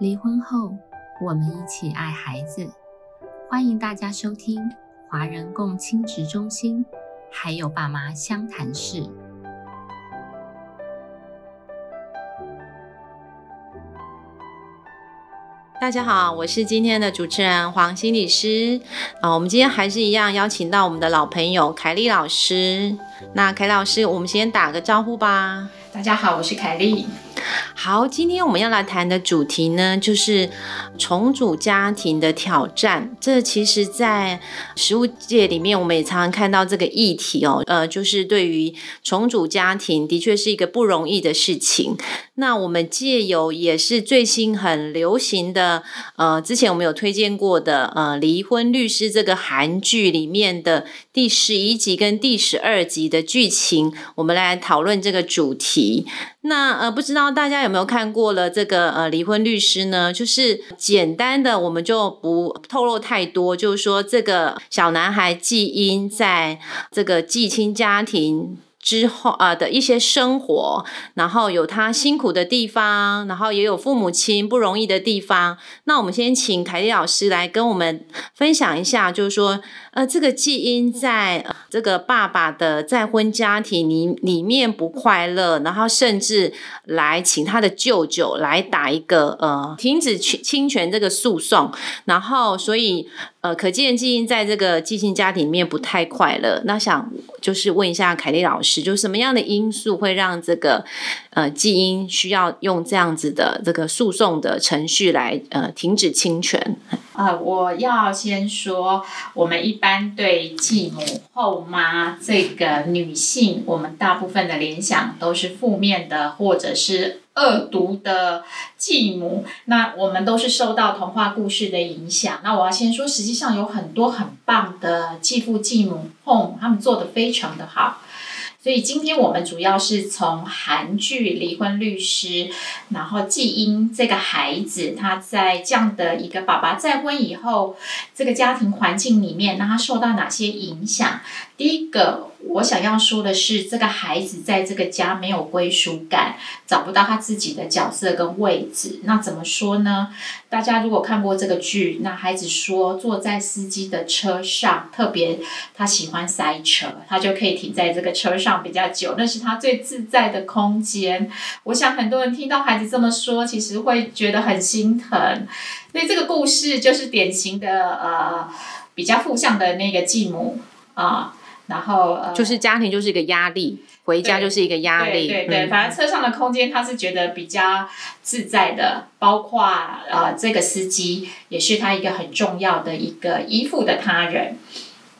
离婚后，我们一起爱孩子。欢迎大家收听华人共亲职中心，还有爸妈相谈室。大家好，我是今天的主持人黄心理师啊。我们今天还是一样邀请到我们的老朋友凯丽老师。那凯老师，我们先打个招呼吧。大家好，我是凯丽。好，今天我们要来谈的主题呢，就是重组家庭的挑战。这其实，在实务界里面，我们也常常看到这个议题哦。呃，就是对于重组家庭，的确是一个不容易的事情。那我们借由也是最新很流行的，呃，之前我们有推荐过的，呃，《离婚律师》这个韩剧里面的第十一集跟第十二集的剧情，我们来讨论这个主题。那呃，不知道大家有没有看过了这个呃离婚律师呢？就是简单的，我们就不透露太多。就是说，这个小男孩季英在这个继亲家庭。之后啊的一些生活，然后有他辛苦的地方，然后也有父母亲不容易的地方。那我们先请凯丽老师来跟我们分享一下，就是说，呃，这个基因在这个爸爸的再婚家庭里里面不快乐，然后甚至来请他的舅舅来打一个呃停止侵侵权这个诉讼，然后所以。呃，可见基因在这个寄性家庭里面不太快乐。那想就是问一下凯丽老师，就什么样的因素会让这个呃基因需要用这样子的这个诉讼的程序来呃停止侵权？啊，我要先说，我们一般对继母后妈这个女性，我们大部分的联想都是负面的，或者是。恶毒的继母，那我们都是受到童话故事的影响。那我要先说，实际上有很多很棒的继父继母，home 他们做的非常的好。所以今天我们主要是从韩剧《离婚律师》，然后季英这个孩子他在这样的一个爸爸再婚以后，这个家庭环境里面，那他受到哪些影响？第一个。我想要说的是，这个孩子在这个家没有归属感，找不到他自己的角色跟位置。那怎么说呢？大家如果看过这个剧，那孩子说坐在司机的车上，特别他喜欢塞车，他就可以停在这个车上比较久，那是他最自在的空间。我想很多人听到孩子这么说，其实会觉得很心疼。所以这个故事就是典型的呃比较负向的那个继母啊。然后呃，就是家庭就是一个压力，回家就是一个压力。对对，反正车上的空间他是觉得比较自在的，包括呃这个司机也是他一个很重要的一个依附的他人。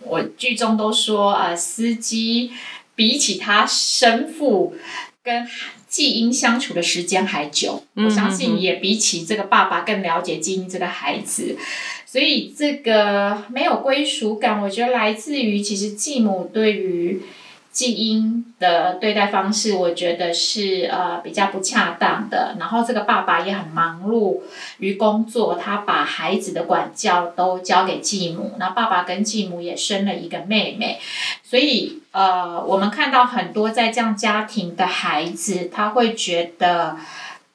我剧中都说呃司机比起他生父跟季英相处的时间还久，我相信也比起这个爸爸更了解季英这个孩子。所以这个没有归属感，我觉得来自于其实继母对于继英的对待方式，我觉得是呃比较不恰当的。然后这个爸爸也很忙碌于工作，他把孩子的管教都交给继母。那爸爸跟继母也生了一个妹妹，所以呃我们看到很多在这样家庭的孩子，他会觉得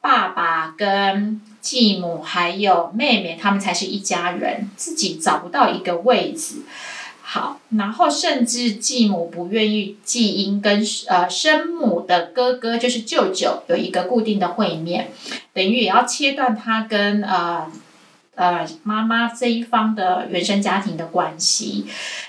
爸爸跟继母还有妹妹，他们才是一家人，自己找不到一个位置。好，然后甚至继母不愿意继英跟呃生母的哥哥，就是舅舅有一个固定的会面，等于也要切断他跟呃。呃，妈妈这一方的原生家庭的关系，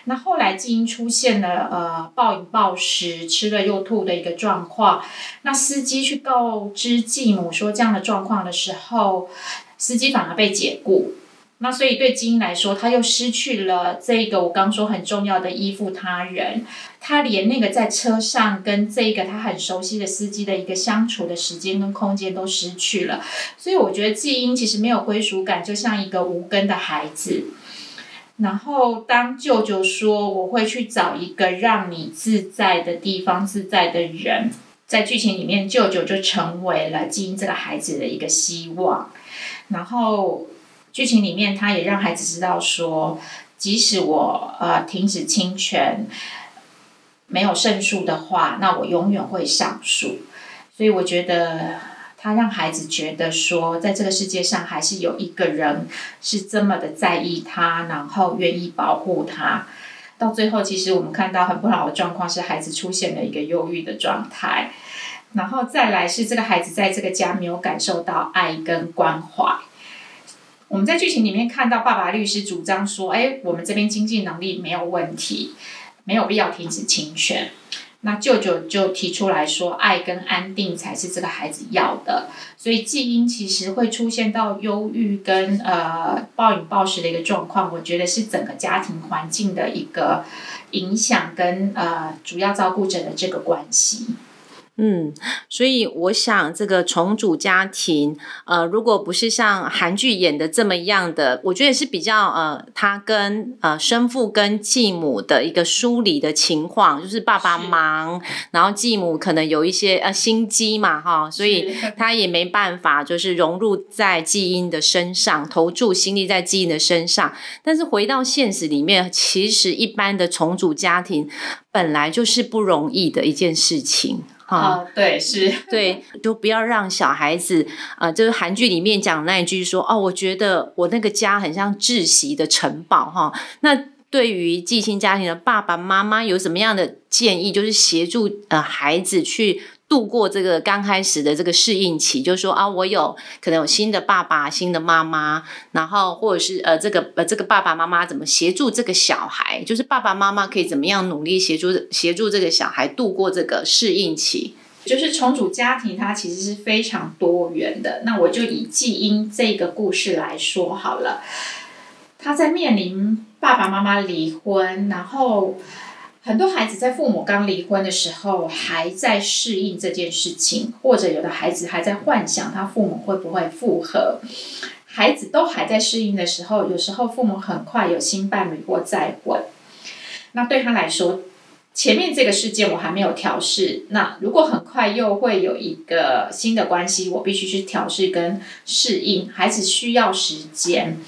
那后来基因出现了呃暴饮暴食、吃了又吐的一个状况。那司机去告知继母说这样的状况的时候，司机反而被解雇。那所以对基因来说，他又失去了这个我刚说很重要的依附他人，他连那个在车上跟这个他很熟悉的司机的一个相处的时间跟空间都失去了。所以我觉得基因其实没有归属感，就像一个无根的孩子。然后当舅舅说我会去找一个让你自在的地方、自在的人，在剧情里面，舅舅就成为了基因这个孩子的一个希望。然后。剧情里面，他也让孩子知道说，即使我呃停止侵权，没有胜诉的话，那我永远会上诉。所以我觉得他让孩子觉得说，在这个世界上还是有一个人是这么的在意他，然后愿意保护他。到最后，其实我们看到很不好的状况是，孩子出现了一个忧郁的状态，然后再来是这个孩子在这个家没有感受到爱跟关怀。我们在剧情里面看到，爸爸律师主张说：“哎，我们这边经济能力没有问题，没有必要停止侵权。”那舅舅就提出来说：“爱跟安定才是这个孩子要的。”所以季英其实会出现到忧郁跟呃暴饮暴食的一个状况，我觉得是整个家庭环境的一个影响跟呃主要照顾者的这个关系。嗯，所以我想这个重组家庭，呃，如果不是像韩剧演的这么样的，我觉得是比较呃，他跟呃生父跟继母的一个梳理的情况，就是爸爸忙，然后继母可能有一些呃心机嘛，哈，所以他也没办法就是融入在基因的身上，投注心力在基因的身上。但是回到现实里面，其实一般的重组家庭本来就是不容易的一件事情。啊，对，是，对，就不要让小孩子，呃，就是韩剧里面讲那一句说，哦，我觉得我那个家很像窒息的城堡，哈。那对于寄亲家庭的爸爸妈妈有什么样的建议？就是协助呃孩子去。度过这个刚开始的这个适应期，就是说啊，我有可能有新的爸爸、新的妈妈，然后或者是呃，这个呃，这个爸爸妈妈怎么协助这个小孩？就是爸爸妈妈可以怎么样努力协助协助这个小孩度过这个适应期？就是重组家庭，它其实是非常多元的。那我就以季英这个故事来说好了，他在面临爸爸妈妈离婚，然后。很多孩子在父母刚离婚的时候，还在适应这件事情，或者有的孩子还在幻想他父母会不会复合。孩子都还在适应的时候，有时候父母很快有新伴侣或再婚。那对他来说，前面这个事件我还没有调试。那如果很快又会有一个新的关系，我必须去调试跟适应。孩子需要时间。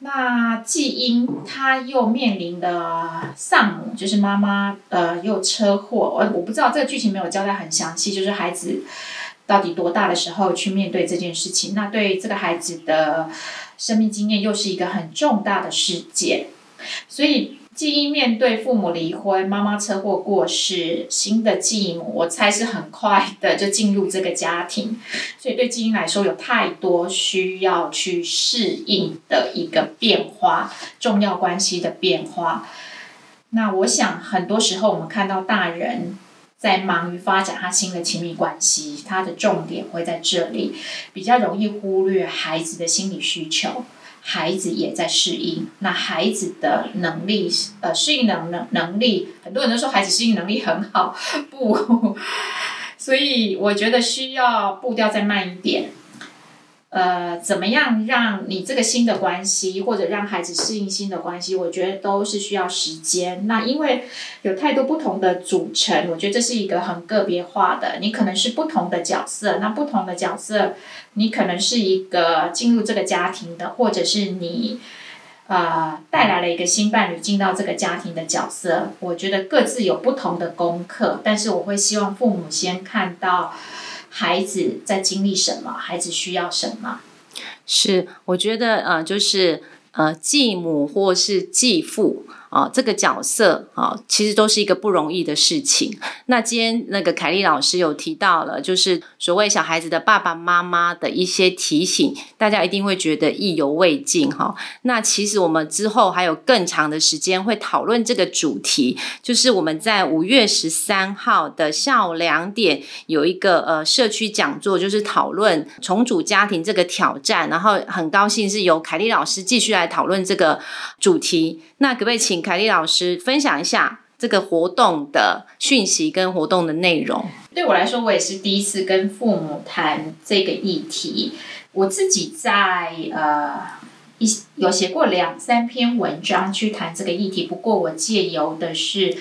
那季英他又面临的丧母，就是妈妈，呃，又车祸。我我不知道这个剧情没有交代很详细，就是孩子到底多大的时候去面对这件事情？那对这个孩子的生命经验又是一个很重大的事件，所以。基因面对父母离婚、妈妈车祸过世、新的继母，我猜是很快的就进入这个家庭，所以对基因来说有太多需要去适应的一个变化，重要关系的变化。那我想很多时候我们看到大人在忙于发展他新的亲密关系，他的重点会在这里，比较容易忽略孩子的心理需求。孩子也在适应，那孩子的能力，呃，适应能能能力，很多人都说孩子适应能力很好，不，所以我觉得需要步调再慢一点。呃，怎么样让你这个新的关系，或者让孩子适应新的关系，我觉得都是需要时间。那因为有太多不同的组成，我觉得这是一个很个别化的。你可能是不同的角色，那不同的角色，你可能是一个进入这个家庭的，或者是你呃带来了一个新伴侣进到这个家庭的角色。我觉得各自有不同的功课，但是我会希望父母先看到。孩子在经历什么？孩子需要什么？是，我觉得呃，就是呃，继母或是继父。啊，这个角色啊，其实都是一个不容易的事情。那今天那个凯丽老师有提到了，就是所谓小孩子的爸爸妈妈的一些提醒，大家一定会觉得意犹未尽哈。那其实我们之后还有更长的时间会讨论这个主题，就是我们在五月十三号的下午两点有一个呃社区讲座，就是讨论重组家庭这个挑战。然后很高兴是由凯丽老师继续来讨论这个主题。那可不可以请凯莉老师分享一下这个活动的讯息跟活动的内容？对我来说，我也是第一次跟父母谈这个议题。我自己在呃一有写过两三篇文章去谈这个议题，不过我借由的是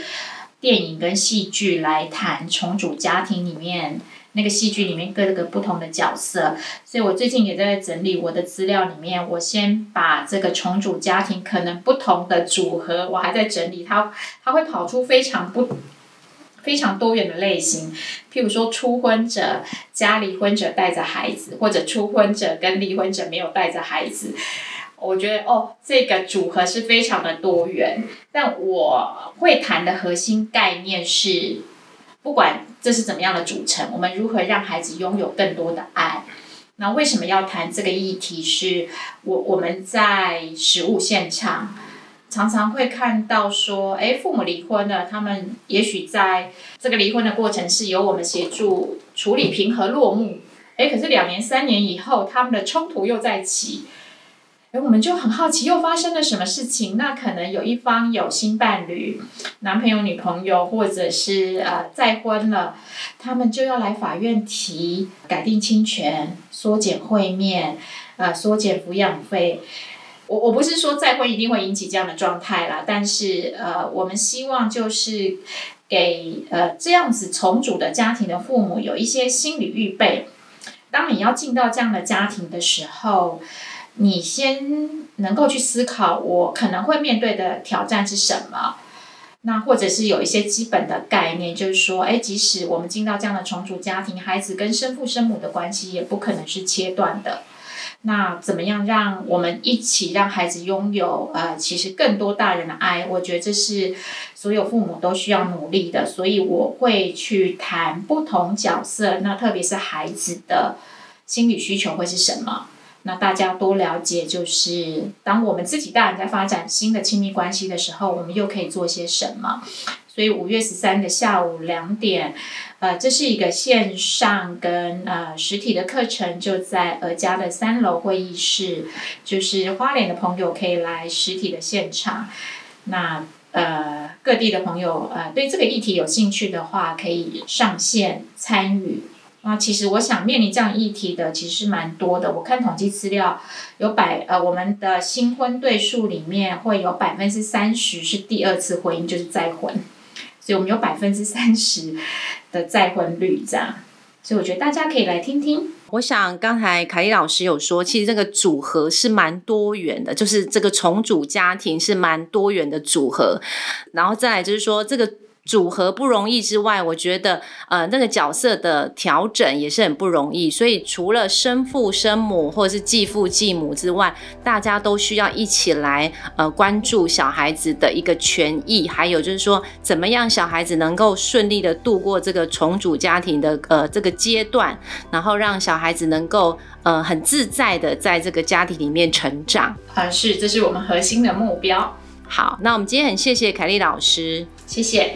电影跟戏剧来谈重组家庭里面。那个戏剧里面各个不同的角色，所以我最近也在整理我的资料里面。我先把这个重组家庭可能不同的组合，我还在整理，它它会跑出非常不。非常多元的类型，譬如说初婚者加离婚者带着孩子，或者初婚者跟离婚者没有带着孩子。我觉得哦，这个组合是非常的多元。但我会谈的核心概念是，不管这是怎么样的组成，我们如何让孩子拥有更多的爱。那为什么要谈这个议题？是我我们在实物现场常常会看到说，哎，父母离婚了，他们也许在这个离婚的过程是由我们协助处理平和落幕，哎，可是两年三年以后，他们的冲突又在起。哎，我们就很好奇，又发生了什么事情？那可能有一方有新伴侣，男朋友、女朋友，或者是呃再婚了，他们就要来法院提改定亲权、缩减会面、呃缩减抚养费。我我不是说再婚一定会引起这样的状态啦，但是呃，我们希望就是给呃这样子重组的家庭的父母有一些心理预备，当你要进到这样的家庭的时候。你先能够去思考，我可能会面对的挑战是什么？那或者是有一些基本的概念，就是说，哎，即使我们进到这样的重组家庭，孩子跟生父生母的关系也不可能是切断的。那怎么样让我们一起让孩子拥有呃，其实更多大人的爱？我觉得这是所有父母都需要努力的。所以我会去谈不同角色，那特别是孩子的心理需求会是什么？那大家多了解，就是当我们自己大人在发展新的亲密关系的时候，我们又可以做些什么？所以五月十三的下午两点，呃，这是一个线上跟呃实体的课程，就在尔家的三楼会议室，就是花莲的朋友可以来实体的现场。那呃各地的朋友呃对这个议题有兴趣的话，可以上线参与。那其实我想面临这样议题的其实是蛮多的。我看统计资料，有百呃我们的新婚对数里面会有百分之三十是第二次婚姻，就是再婚，所以我们有百分之三十的再婚率这样。所以我觉得大家可以来听听。我想刚才凯丽老师有说，其实这个组合是蛮多元的，就是这个重组家庭是蛮多元的组合。然后再来就是说这个。组合不容易之外，我觉得呃那个角色的调整也是很不容易。所以除了生父生母或者是继父继母之外，大家都需要一起来呃关注小孩子的一个权益，还有就是说怎么样小孩子能够顺利的度过这个重组家庭的呃这个阶段，然后让小孩子能够呃很自在的在这个家庭里面成长。啊，是，这是我们核心的目标。好，那我们今天很谢谢凯丽老师，谢谢。